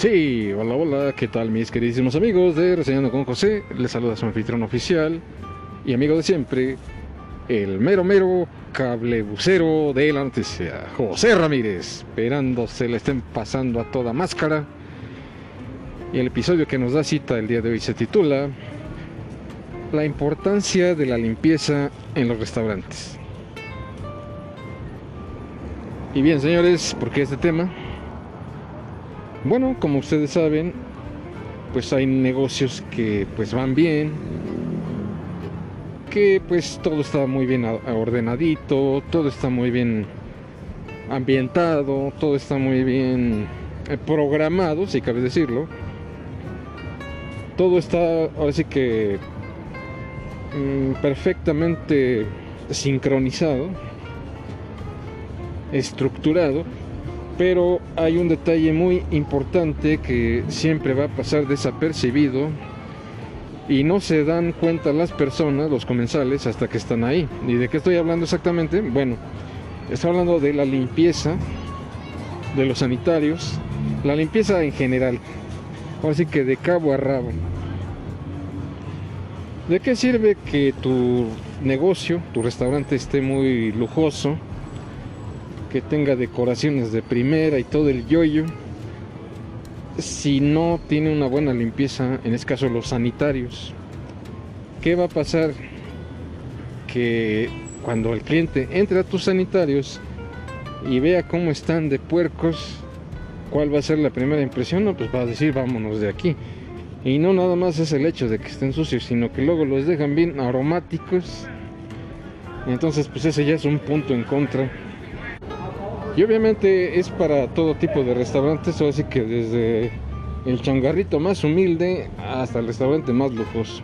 Sí, hola, hola, ¿qué tal mis queridísimos amigos de Reseñando con José? Les saluda su anfitrión oficial y amigo de siempre, el mero mero cablebucero de la noticia, José Ramírez, esperando se le estén pasando a toda máscara. Y el episodio que nos da cita el día de hoy se titula La importancia de la limpieza en los restaurantes. Y bien, señores, ¿por qué este tema? Bueno, como ustedes saben, pues hay negocios que pues van bien, que pues todo está muy bien ordenadito, todo está muy bien ambientado, todo está muy bien eh, programado, si cabe decirlo. Todo está ahora sí que mm, perfectamente sincronizado, estructurado pero hay un detalle muy importante que siempre va a pasar desapercibido y no se dan cuenta las personas, los comensales, hasta que están ahí. ¿Y de qué estoy hablando exactamente? Bueno, estoy hablando de la limpieza, de los sanitarios, la limpieza en general, así que de cabo a rabo. ¿De qué sirve que tu negocio, tu restaurante esté muy lujoso? Que tenga decoraciones de primera y todo el yoyo, si no tiene una buena limpieza, en este caso los sanitarios, ¿qué va a pasar? Que cuando el cliente entre a tus sanitarios y vea cómo están de puercos, ¿cuál va a ser la primera impresión? No, pues va a decir vámonos de aquí. Y no nada más es el hecho de que estén sucios, sino que luego los dejan bien aromáticos. Entonces, pues ese ya es un punto en contra y obviamente es para todo tipo de restaurantes, así que desde el changarrito más humilde hasta el restaurante más lujoso.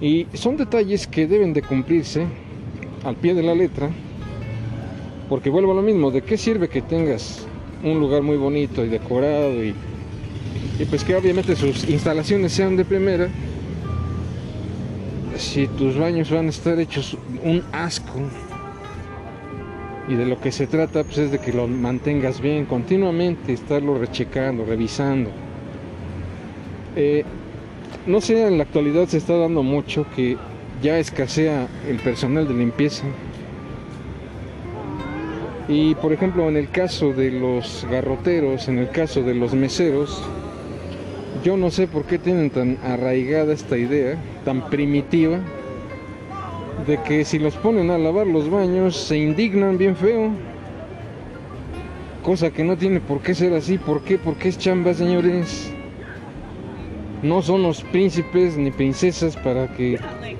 Y son detalles que deben de cumplirse al pie de la letra, porque vuelvo a lo mismo, ¿de qué sirve que tengas un lugar muy bonito y decorado y, y pues que obviamente sus instalaciones sean de primera? Si tus baños van a estar hechos un asco, y de lo que se trata pues, es de que lo mantengas bien continuamente, estarlo rechecando, revisando. Eh, no sé, en la actualidad se está dando mucho que ya escasea el personal de limpieza. Y por ejemplo, en el caso de los garroteros, en el caso de los meseros, yo no sé por qué tienen tan arraigada esta idea, tan primitiva, de que si los ponen a lavar los baños se indignan bien feo. Cosa que no tiene por qué ser así. ¿Por qué? Porque es chamba, señores. No son los príncipes ni princesas para que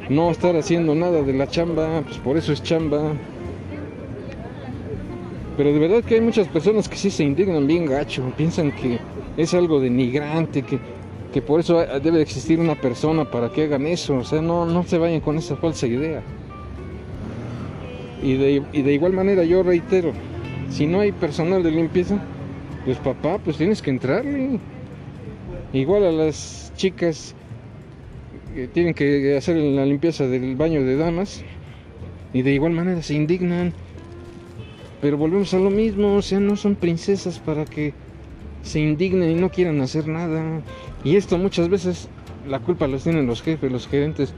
no estar haciendo nada de la chamba. Pues por eso es chamba. Pero de verdad que hay muchas personas que sí se indignan bien gacho. Piensan que es algo denigrante, que que por eso debe existir una persona para que hagan eso. O sea, no, no se vayan con esa falsa idea. Y de, y de igual manera yo reitero, si no hay personal de limpieza, pues papá, pues tienes que entrarle. Igual a las chicas que tienen que hacer la limpieza del baño de damas y de igual manera se indignan. Pero volvemos a lo mismo, o sea, no son princesas para que se indignen y no quieran hacer nada. Y esto muchas veces la culpa los tienen los jefes, los gerentes,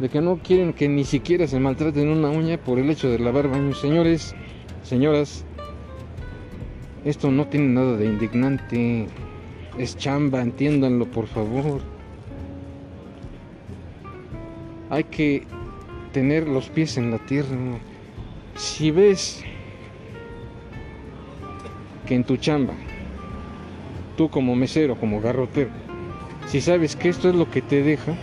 de que no quieren que ni siquiera se maltraten una uña por el hecho de lavar baños. Señores, señoras, esto no tiene nada de indignante. Es chamba, entiéndanlo por favor. Hay que tener los pies en la tierra. Si ves que en tu chamba tú como mesero, como garrotero, si sabes que esto es lo que te deja,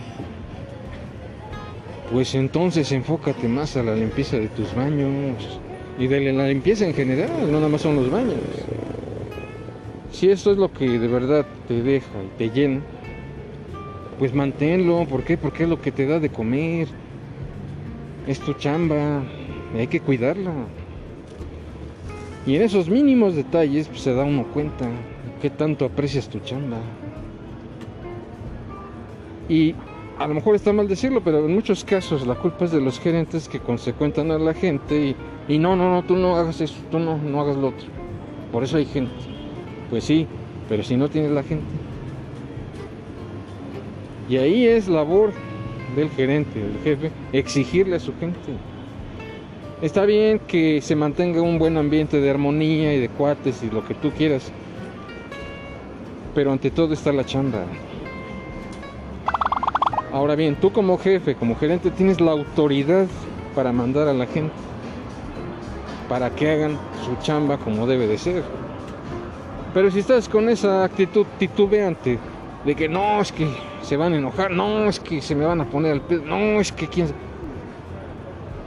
pues entonces enfócate más a la limpieza de tus baños y de la limpieza en general, no nada más son los baños. Si esto es lo que de verdad te deja y te llena, pues manténlo. ¿Por qué? Porque es lo que te da de comer. Es tu chamba. Hay que cuidarla. Y en esos mínimos detalles pues, se da uno cuenta qué tanto aprecias tu chamba. Y a lo mejor está mal decirlo, pero en muchos casos la culpa es de los gerentes que consecuentan a la gente y, no, no, no, tú no hagas eso, tú no, no hagas lo otro. Por eso hay gente. Pues sí, Pero si no tienes la gente. Y ahí es labor del gerente, del jefe, exigirle a su gente. Está bien que se mantenga un buen ambiente de armonía y de cuates y lo que tú quieras. Pero ante todo está la chamba. Ahora bien, tú como jefe, como gerente, tienes la autoridad para mandar a la gente. Para que hagan su chamba como debe de ser. Pero si estás con esa actitud titubeante de que no, es que se van a enojar, no, es que se me van a poner al pedo, no, es que quién...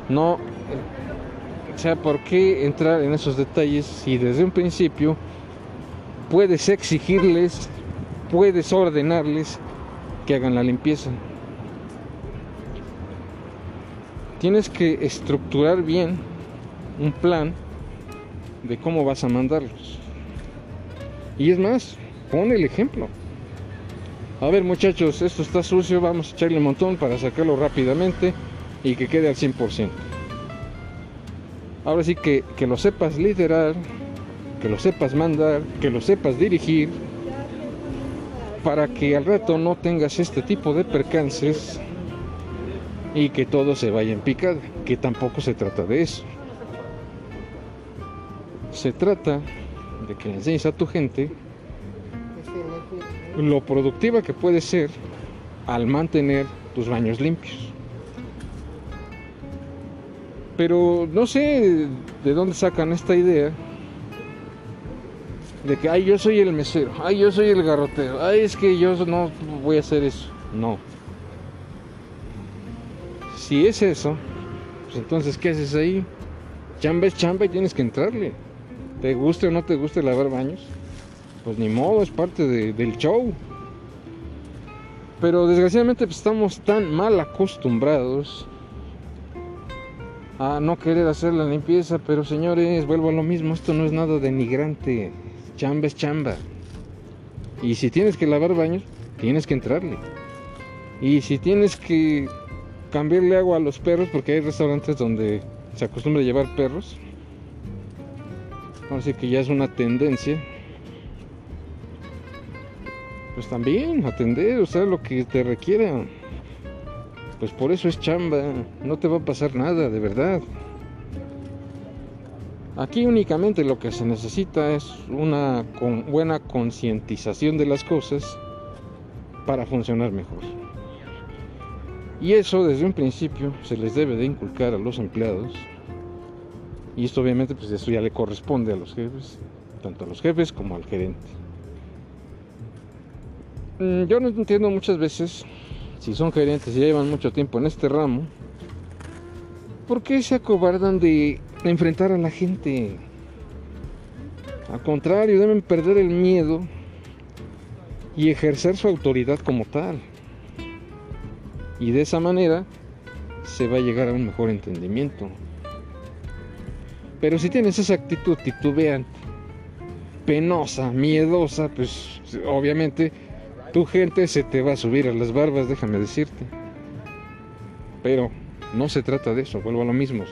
No, o sea, ¿por qué entrar en esos detalles si desde un principio puedes exigirles, puedes ordenarles que hagan la limpieza? Tienes que estructurar bien un plan de cómo vas a mandarlos. Y es más, pon el ejemplo. A ver muchachos, esto está sucio, vamos a echarle un montón para sacarlo rápidamente y que quede al 100%. Ahora sí que, que lo sepas liderar, que lo sepas mandar, que lo sepas dirigir, para que al rato no tengas este tipo de percances y que todo se vaya en picada, que tampoco se trata de eso. Se trata de que le enseñes a tu gente lo productiva que puede ser al mantener tus baños limpios. Pero no sé de dónde sacan esta idea de que, ay, yo soy el mesero, ay, yo soy el garrotero, ay, es que yo no voy a hacer eso. No. Si es eso, pues entonces, ¿qué haces ahí? Chamba es chamba y tienes que entrarle. Te guste o no te guste lavar baños pues ni modo, es parte del show. Pero desgraciadamente pues, estamos tan mal acostumbrados a no querer hacer la limpieza, pero señores, vuelvo a lo mismo, esto no es nada denigrante, chamba es chamba. Y si tienes que lavar baños, tienes que entrarle. Y si tienes que cambiarle agua a los perros, porque hay restaurantes donde se acostumbra llevar perros, así que ya es una tendencia, pues también atender, o sea, lo que te requiera. Pues por eso es chamba, no te va a pasar nada, de verdad. Aquí únicamente lo que se necesita es una buena concientización de las cosas para funcionar mejor. Y eso desde un principio se les debe de inculcar a los empleados. Y esto obviamente pues eso ya le corresponde a los jefes, tanto a los jefes como al gerente. Mm, yo no entiendo muchas veces, si son gerentes y llevan mucho tiempo en este ramo, ¿por qué se acobardan de enfrentar a la gente? Al contrario, deben perder el miedo y ejercer su autoridad como tal. Y de esa manera se va a llegar a un mejor entendimiento. Pero si tienes esa actitud titubeante, penosa, miedosa, pues obviamente tu gente se te va a subir a las barbas, déjame decirte. Pero no se trata de eso, vuelvo a lo mismo.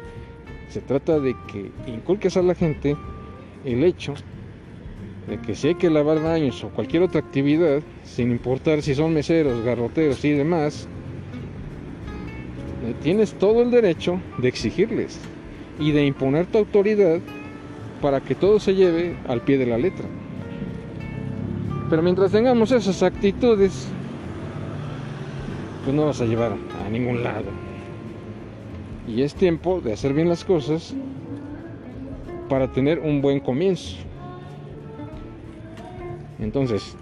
Se trata de que inculques a la gente el hecho de que si hay que lavar baños o cualquier otra actividad, sin importar si son meseros, garroteros y demás, eh, tienes todo el derecho de exigirles y de imponer tu autoridad para que todo se lleve al pie de la letra. Pero mientras tengamos esas actitudes, pues no vas a llevar a ningún lado. Y es tiempo de hacer bien las cosas para tener un buen comienzo. Entonces,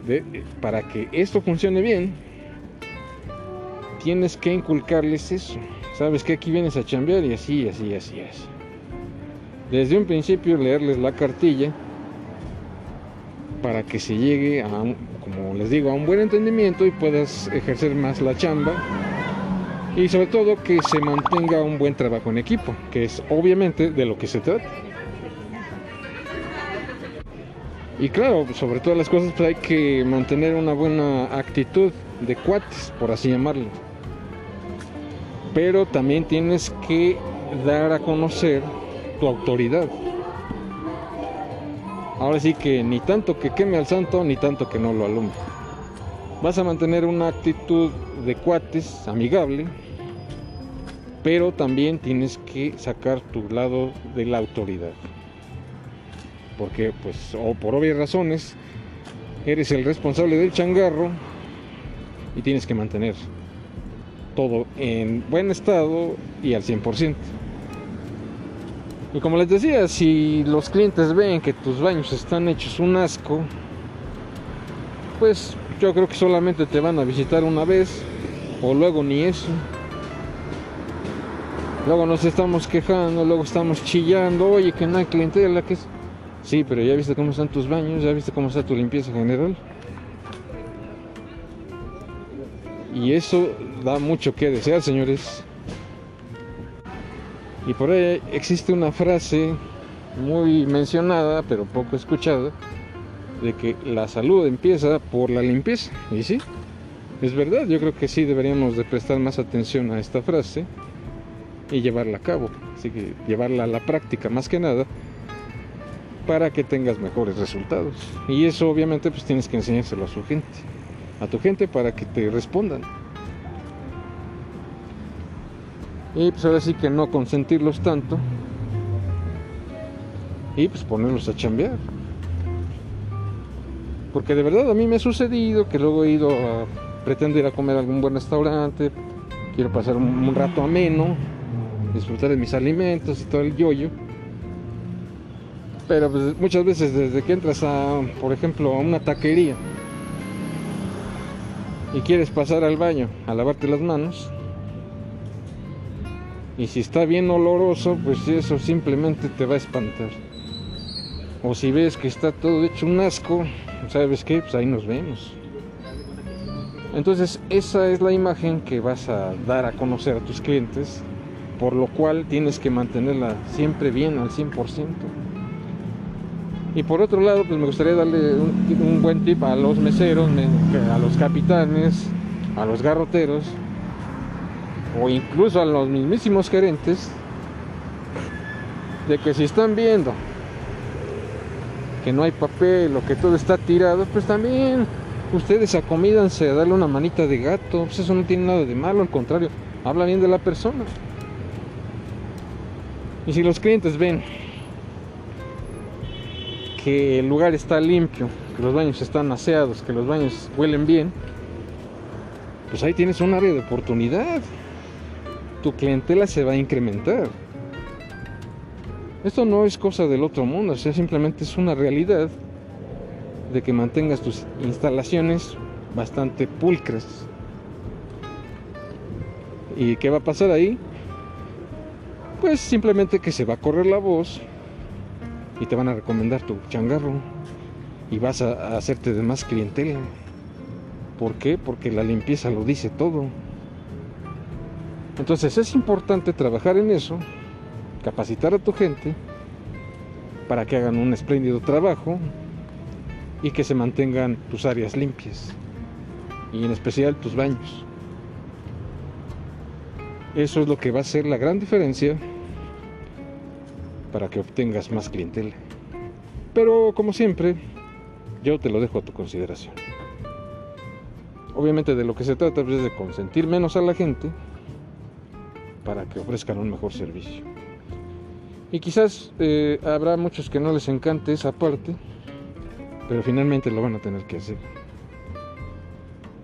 para que esto funcione bien, tienes que inculcarles eso. Sabes que aquí vienes a chambear y así, así, así, así. Desde un principio leerles la cartilla para que se llegue a, como les digo, a un buen entendimiento y puedas ejercer más la chamba y sobre todo que se mantenga un buen trabajo en equipo, que es obviamente de lo que se trata. Y claro, sobre todas las cosas pues hay que mantener una buena actitud de cuates, por así llamarlo. Pero también tienes que dar a conocer tu autoridad. ahora sí que ni tanto que queme al santo, ni tanto que no lo alumbre. Vas a mantener una actitud de cuates, amigable, pero también tienes que sacar tu lado de la autoridad. Porque, pues, o por obvias razones, eres el responsable del changarro y tienes que mantener todo en buen estado y al 100%. Y como les decía, si los clientes ven que tus baños están hechos un asco, pues yo creo que solamente te van a visitar una vez o luego ni eso. Luego nos estamos quejando, luego estamos chillando, oye que no hay clientela, que es... Sí, pero ya viste cómo están tus baños, ya viste cómo está tu limpieza general. Y eso da mucho que desear, señores. Y por ahí existe una frase muy mencionada, pero poco escuchada, de que la salud empieza por la limpieza. Y sí, es verdad, yo creo que sí deberíamos de prestar más atención a esta frase y llevarla a cabo. Así que llevarla a la práctica más que nada para que tengas mejores resultados. Y eso obviamente pues tienes que enseñárselo a su gente a tu gente para que te respondan. Y pues ahora sí que no consentirlos tanto. Y pues ponerlos a chambear. Porque de verdad a mí me ha sucedido que luego he ido a pretender ir a comer a algún buen restaurante, quiero pasar un, rato ameno, disfrutar de mis alimentos y todo el yoyo. Pero pues, muchas veces desde que entras a, por ejemplo, a una taquería, y quieres pasar al baño a lavarte las manos, y si está bien oloroso, pues eso simplemente te va a espantar. O si ves que está todo hecho un asco, ¿sabes qué? Pues ahí nos vemos. Entonces esa es la imagen que vas a dar a conocer a tus clientes, por lo cual tienes que mantenerla siempre bien al 100%. Y por otro lado, pues me gustaría darle un, buen tip a los meseros, a los capitanes, a los garroteros, o incluso a los mismísimos gerentes, de que si están viendo que no hay papel o que todo está tirado, pues también ustedes acomídanse a darle una manita de gato, pues eso no tiene nada de malo, al contrario, habla bien de la persona. Y si los clientes ven que el lugar está limpio, que los baños están aseados, que los baños huelen bien, pues ahí tienes un área de oportunidad. Tu clientela se va a incrementar. Esto no es cosa del otro mundo, o sea, simplemente es una realidad de que mantengas tus instalaciones bastante pulcras. ¿Y qué va a pasar ahí? Pues simplemente que se va a correr la voz y te van a recomendar tu changarro y vas a, hacerte de más clientela. ¿Por qué? Porque la limpieza lo dice todo. Entonces es importante trabajar en eso, capacitar a tu gente para que hagan un espléndido trabajo y que se mantengan tus áreas limpias y en especial tus baños. Eso es lo que va a ser la gran diferencia para que obtengas más clientela. Pero como siempre, yo te lo dejo a tu consideración. Obviamente de lo que se trata es de consentir menos a la gente para que ofrezcan un mejor servicio. Y quizás eh, habrá muchos que no les encante esa parte, pero finalmente lo van a tener que hacer.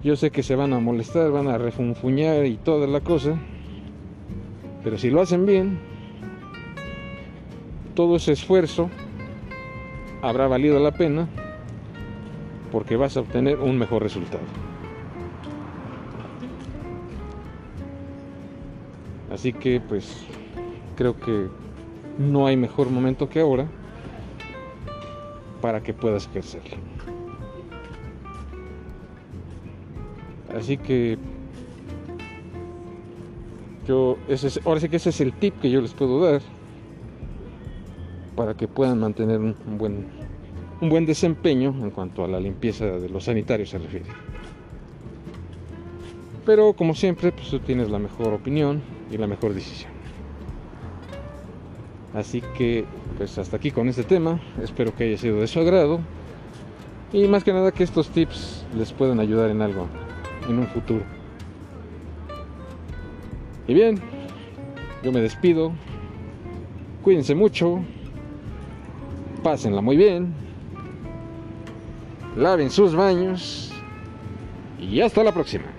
Yo sé que se van a molestar, van a refunfuñar y toda la cosa, pero si lo hacen bien, todo ese esfuerzo habrá valido la pena porque vas a obtener un mejor resultado. Así que pues creo que no hay mejor momento que ahora para que puedas ejercerlo. Así que yo ese ahora sí que ese es el tip que yo les puedo dar para que puedan mantener un, buen, un buen desempeño en cuanto a la limpieza de los sanitarios se refiere. Pero como siempre, pues tú tienes la mejor opinión y la mejor decisión. Así que pues hasta aquí con este tema. Espero que haya sido de su agrado. Y más que nada que estos tips les puedan ayudar en algo en un futuro. Y bien, yo me despido. Cuídense mucho. Pásenla muy bien. Laven sus baños. Y hasta la próxima.